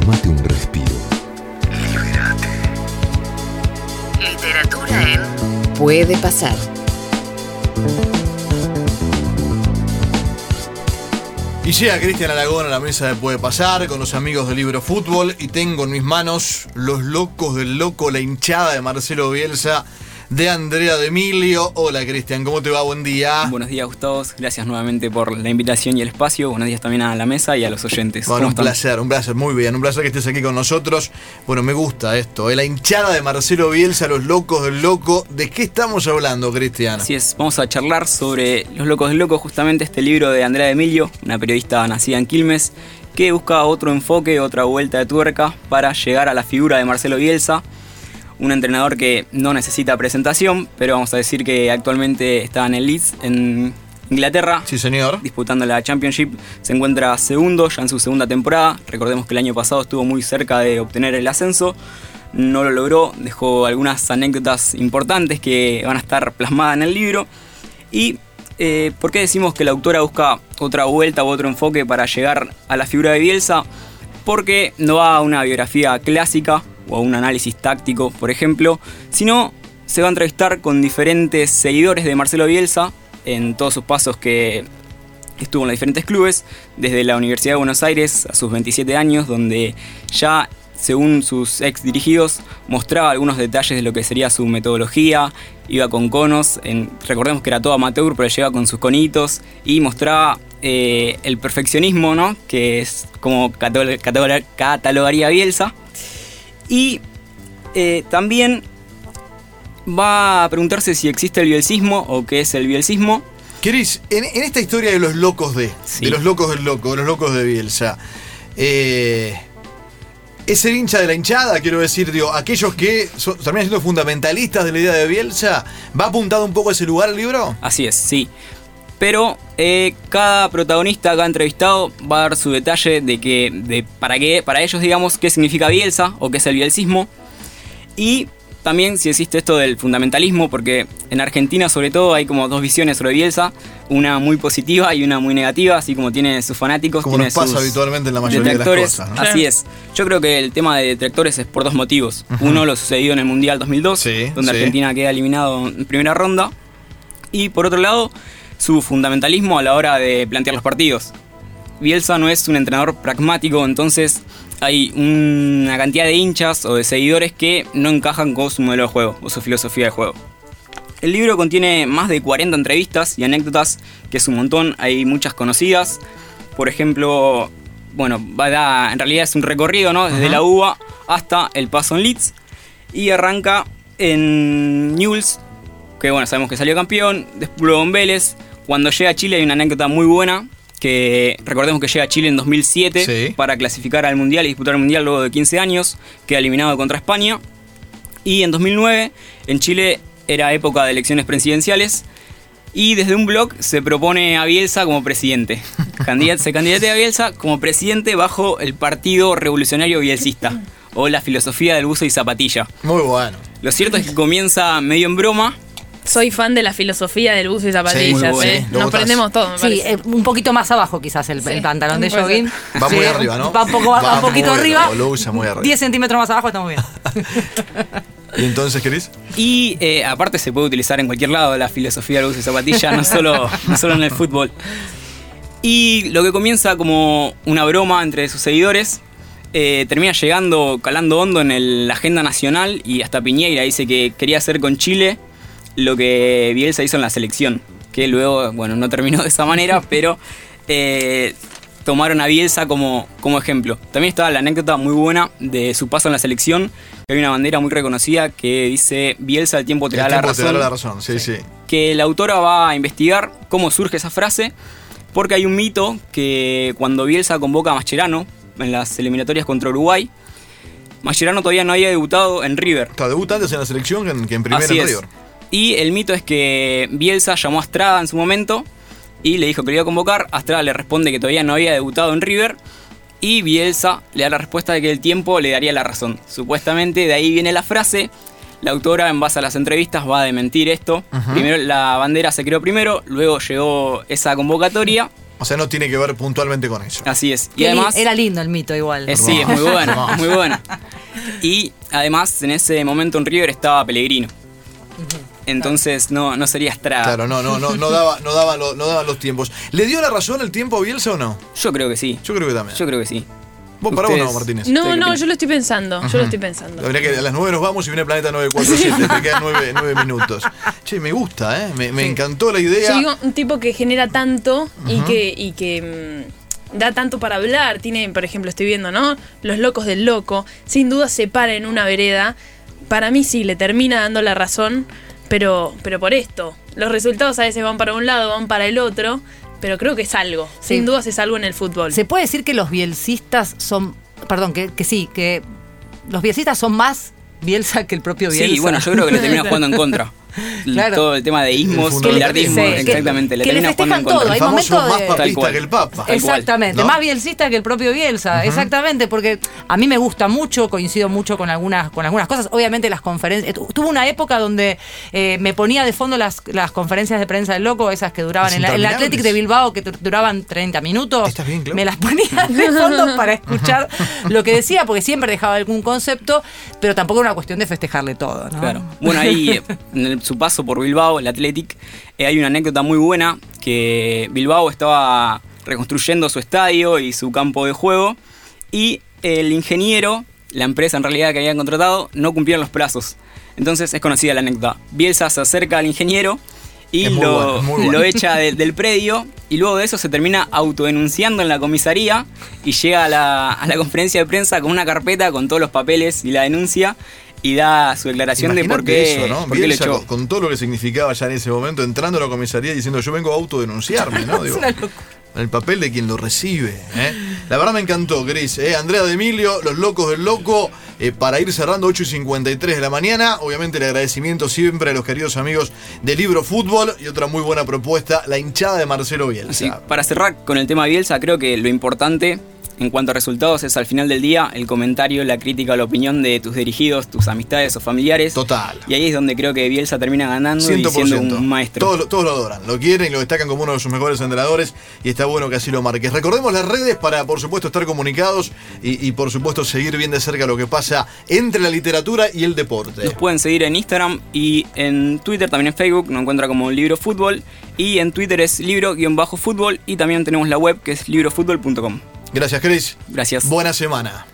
Tómate un respiro. Literatura en Puede pasar. Y llega Cristian Aragón a la mesa de Puede Pasar con los amigos del libro Fútbol y tengo en mis manos Los Locos del Loco, la hinchada de Marcelo Bielsa de Andrea de Emilio. Hola Cristian, ¿cómo te va? Buen día. Buenos días, Gustavo. Gracias nuevamente por la invitación y el espacio. Buenos días también a la mesa y a los oyentes. Bueno, ¿Cómo un están? placer, un placer, muy bien, un placer que estés aquí con nosotros. Bueno, me gusta esto, ¿eh? la hinchada de Marcelo Bielsa, los locos del loco. ¿De qué estamos hablando, Cristian? Así es, vamos a charlar sobre Los Locos del Loco, justamente este libro de Andrea de Emilio, una periodista nacida en Quilmes, que busca otro enfoque, otra vuelta de tuerca para llegar a la figura de Marcelo Bielsa, un entrenador que no necesita presentación, pero vamos a decir que actualmente está en el Leeds, en Inglaterra, Sí, señor. disputando la Championship. Se encuentra segundo ya en su segunda temporada. Recordemos que el año pasado estuvo muy cerca de obtener el ascenso. No lo logró, dejó algunas anécdotas importantes que van a estar plasmadas en el libro. ¿Y eh, por qué decimos que la autora busca otra vuelta u otro enfoque para llegar a la figura de Bielsa? Porque no va a una biografía clásica o un análisis táctico, por ejemplo, sino se va a entrevistar con diferentes seguidores de Marcelo Bielsa en todos sus pasos que estuvo en los diferentes clubes, desde la Universidad de Buenos Aires a sus 27 años, donde ya, según sus ex dirigidos, mostraba algunos detalles de lo que sería su metodología, iba con conos, recordemos que era todo amateur, pero llegaba con sus conitos y mostraba eh, el perfeccionismo, ¿no? que es como catalo- catalo- catalogaría Bielsa. Y eh, también va a preguntarse si existe el bielcismo o qué es el bielcismo. Cris, en, en esta historia de los locos de, Sí. de los locos del loco, de los locos de Bielsa, eh, es el hincha de la hinchada, quiero decir, digo, aquellos que son- terminan siendo fundamentalistas de la idea de Bielsa, ¿va apuntado un poco a ese lugar el libro? Así es, sí. Pero eh, cada protagonista, cada entrevistado va a dar su detalle de que, de para qué, para ellos, digamos, qué significa Bielsa o qué es el bielcismo. Y también si existe esto del fundamentalismo, porque en Argentina sobre todo hay como dos visiones sobre Bielsa, una muy positiva y una muy negativa, así como tiene sus fanáticos, Como tiene nos pasa sus habitualmente en la mayoría de las cosas, ¿no? Así es. Yo creo que el tema de detractores es por dos motivos. Uno, lo sucedido en el Mundial 2002, Sí, donde sí. Argentina queda eliminado en primera ronda. Y por otro lado, su fundamentalismo a la hora de plantear los partidos. Bielsa no es un entrenador pragmático, entonces hay una cantidad de hinchas o de seguidores que no encajan con su modelo de juego o su filosofía de juego. El libro contiene más de 40 entrevistas y anécdotas, que es un montón, hay muchas conocidas. Por ejemplo, bueno, va en realidad es un recorrido, ¿no? Desde la UBA hasta el paso en Leeds. Y arranca en Newell's, que bueno, sabemos que salió campeón, después luego en Vélez. Cuando llega a Chile hay una anécdota muy buena, que recordemos que llega a Chile en 2007 Sí. para clasificar al Mundial y disputar el Mundial luego de 15 años, queda eliminado contra España. Y en 2009 en Chile era época de elecciones presidenciales y desde un blog se propone a Bielsa como presidente. Se candidate a Bielsa como presidente bajo el Partido Revolucionario Bielcista o la filosofía del buzo y zapatilla. Muy bueno. Lo cierto es que comienza medio en broma, Soy fan de la filosofía del buzo y zapatillas. bueno. ¿eh? Nos prendemos todos, me Sí, eh, un poquito más abajo quizás el, Sí, el pantalón de jogging. Va muy Sí, arriba, ¿no? Va un, poco, va Va un poquito muy arriba. lo usa muy arriba. 10 centímetros más abajo está muy bien. ¿Y entonces, Cris? Y eh, aparte se puede utilizar en cualquier lado la filosofía del uso de zapatilla, no solo, no solo en el fútbol. Y lo que comienza como una broma entre sus seguidores, eh, termina llegando, calando hondo en el- la agenda nacional y hasta Piñeira dice que quería hacer con Chile lo que Bielsa hizo en la selección. Que luego, bueno, no terminó de esa manera, pero eh, tomaron a Bielsa como, como ejemplo. También estaba la anécdota muy buena de su paso en la selección, que hay una bandera muy reconocida que dice Bielsa el tiempo te El da la te razón. dará la razón, sí, sí. Que la autora va a investigar cómo surge esa frase, porque hay un mito que cuando Bielsa convoca a Mascherano en las eliminatorias contra Uruguay, Mascherano todavía no había debutado en River. Está debuta antes en la selección que en, que en primera en. River. Y el mito es que Bielsa llamó a Estrada en su momento y le dijo que le iba a convocar. Estrada le responde que todavía no había debutado en River. Y Bielsa le da la respuesta de que el tiempo le daría la razón. Supuestamente de ahí viene la frase. La autora, en base a las entrevistas, va a desmentir esto. Primero la bandera se creó primero, luego llegó esa convocatoria O sea, no tiene que ver puntualmente con eso. Así es. Y además. Era lindo el mito igual. Eh, sí, es muy bueno, muy bueno. Y además, en ese momento en River estaba Pellegrino. Entonces no, no sería Estrada. Claro, no, no, no, no daba, no daba, lo- no daban los tiempos. ¿Le dio la razón el tiempo a Bielsa o no? Yo creo que sí. Yo creo que también. Yo creo que sí. ¿Vos para vos no, Martínez? No, ¿Usted qué no, yo lo estoy pensando. Yo lo estoy pensando. Habría que a las 9 nos vamos y viene Planeta 947. Te quedan 9, minutos. Che, me gusta, ¿eh? Me, me encantó la idea. Yo digo, un tipo que genera tanto y que, y que mm, da tanto para hablar. Tiene, por ejemplo, estoy viendo, ¿no? Los locos del loco. Sin duda se para en una vereda. Para mí sí, le termina dando la razón, pero, pero por esto. Los resultados a veces van para un lado, van para el otro, pero creo que es algo. Sí. Sin duda es algo en el fútbol. Se puede decir que los bielcistas son. Perdón, que, que sí, que los bielcistas son más Bielsa que el propio Bielsa. Sí, bueno, yo creo que le termina jugando en contra. Claro. Todo el tema de El ismos, Sí, que- exactamente. le que le festejan todo, el hay momentos más papista cual. que el Papa. Exactamente, ¿no? más bielcista que el propio Bielsa, exactamente, porque a mí me gusta mucho, coincido mucho con algunas, con algunas cosas. Obviamente las conferencias, tu- tuve una época donde eh, me ponía de fondo las, las conferencias de prensa del loco, esas que duraban en la, interminables. Athletic de Bilbao, que duraban 30 minutos. ¿Estás bien, Clau? Me las ponía de fondo para escuchar lo que decía, porque siempre dejaba algún concepto, pero tampoco era una cuestión de festejarle todo, ¿no? Claro. Bueno, ahí en el- su paso por Bilbao, el Athletic, eh, hay una anécdota muy buena que Bilbao estaba reconstruyendo su estadio y su campo de juego y el ingeniero, la empresa en realidad que habían contratado, no cumplieron los plazos. Entonces es conocida la anécdota. Bielsa se acerca al ingeniero y lo, bueno, es muy bueno. lo echa de- del predio y luego de eso se termina autodenunciando en la comisaría y llega a la, a la conferencia de prensa con una carpeta con todos los papeles y la denuncia y da su declaración de por qué, eso, ¿no? por qué lo Bielsa, echó. con, con todo lo que significaba ya en ese momento, entrando a la comisaría diciendo yo vengo a autodenunciarme, ¿no? Digo, el papel de quien lo recibe. ¿eh? La verdad me encantó, Gris. ¿eh? Andrea de Emilio, Los Locos del Loco, eh, para ir cerrando 8 y 53 de la mañana. Obviamente el agradecimiento siempre a los queridos amigos de Libro Fútbol y otra muy buena propuesta, la hinchada de Marcelo Bielsa. Sí, para cerrar con el tema de Bielsa, creo que lo importante en cuanto a resultados es al final del día el comentario, la crítica o la opinión de tus dirigidos, tus amistades o familiares. Total. Y ahí es donde creo que Bielsa termina ganando y 100%. siendo un maestro. Todos, lo- todos lo adoran, lo quieren y lo destacan como uno de sus mejores entrenadores y está bueno que así lo marques. Recordemos las redes para, por supuesto, estar comunicados y, y, por supuesto, seguir bien de cerca lo que pasa entre la literatura y el deporte. Nos pueden seguir en Instagram y en Twitter, también en Facebook, nos encuentra como Libro Fútbol. Y en Twitter es libro-fútbol y también tenemos la web que es librofutbol.com. Gracias, Chris. Gracias. Buena semana.